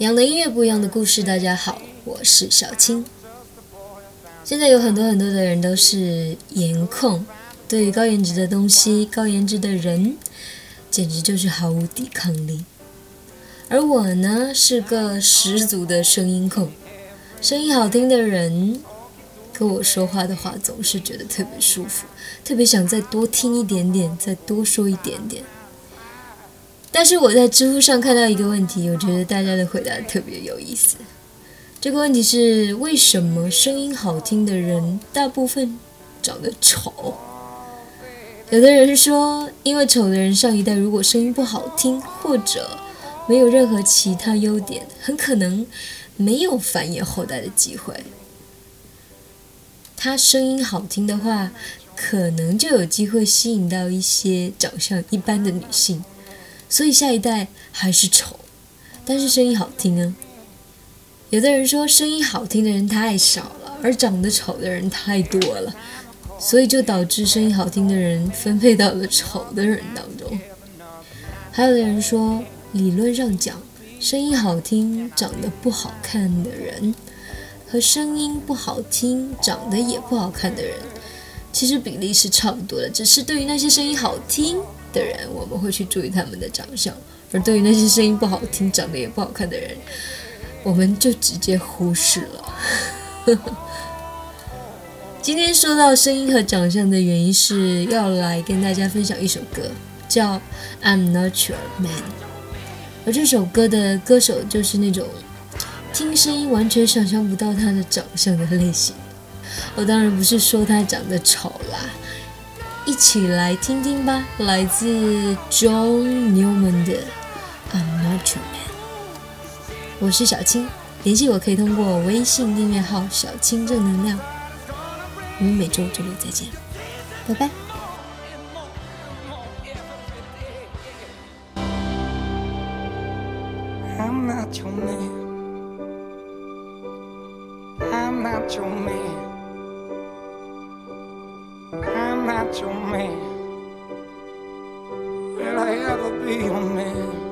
一样的音乐，不一样的故事。大家好，我是小青。现在有很多很多的人都是颜控，对于高颜值的东西、高颜值的人，简直就是毫无抵抗力。而我呢，是个十足的声音控，声音好听的人跟我说话的话，总是觉得特别舒服，特别想再多听一点点，再多说一点点。但是我在知乎上看到一个问题，我觉得大家的回答特别有意思。这个问题是：为什么声音好听的人大部分长得丑？有的人说，因为丑的人上一代如果声音不好听，或者没有任何其他优点，很可能没有繁衍后代的机会。他声音好听的话，可能就有机会吸引到一些长相一般的女性。所以下一代还是丑，但是声音好听啊。有的人说声音好听的人太少了，而长得丑的人太多了，所以就导致声音好听的人分配到了丑的人当中。还有的人说，理论上讲，声音好听、长得不好看的人，和声音不好听、长得也不好看的人，其实比例是差不多的，只是对于那些声音好听。的人，我们会去注意他们的长相；而对于那些声音不好听、长得也不好看的人，我们就直接忽视了。今天说到声音和长相的原因，是要来跟大家分享一首歌，叫《I'm Not Your Man》。而这首歌的歌手就是那种听声音完全想象不到他的长相的类型。我当然不是说他长得丑啦。一起来听听吧，来自 John Newman 的《I'm Not Your Man》。我是小青，联系我可以通过微信订阅号“小青正能量”。我们每周周六再见，拜拜。I'm not your man. I'm not your man. Your man. Will I ever be your man?